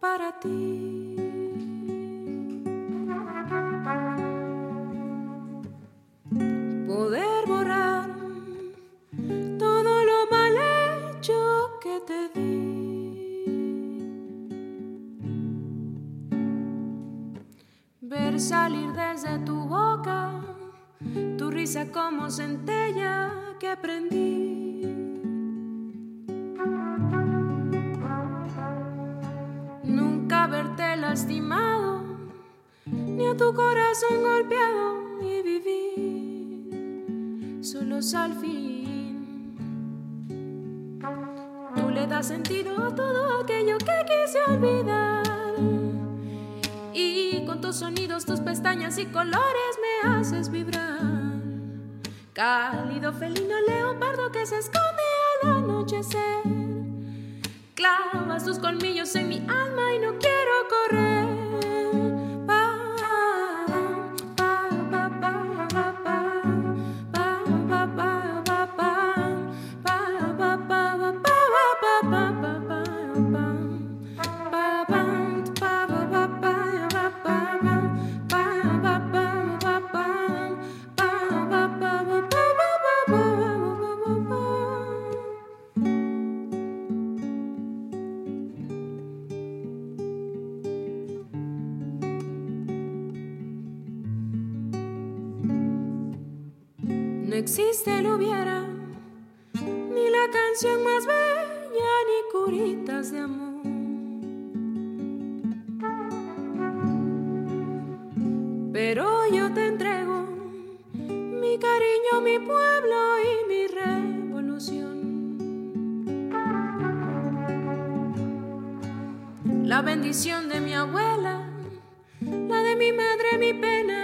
para ti. Poder borrar todo lo mal hecho que te di. Ver salir desde tu boca tu risa como centella que aprendí. Lastimado, ni a tu corazón golpeado y vivir solos al fin. Tú le das sentido a todo aquello que quise olvidar. Y con tus sonidos, tus pestañas y colores me haces vibrar. Cálido felino leopardo que se esconde al anochecer. Clavas tus colmillos en mi alma y no quiero correr. No existe el hubiera, ni la canción más bella, ni curitas de amor. Pero yo te entrego mi cariño, mi pueblo y mi revolución. La bendición de mi abuela, la de mi madre, mi pena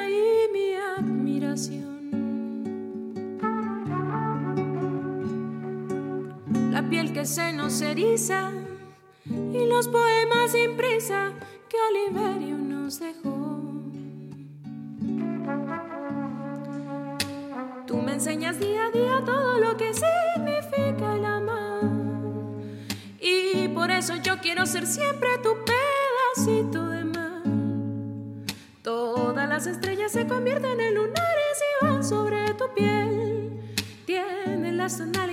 que se nos eriza y los poemas sin prisa que Oliverio nos dejó. Tú me enseñas día a día todo lo que significa el amar y por eso yo quiero ser siempre tu pedacito de mar. Todas las estrellas se convierten en lunares y van sobre tu piel. Tienen las tonalidades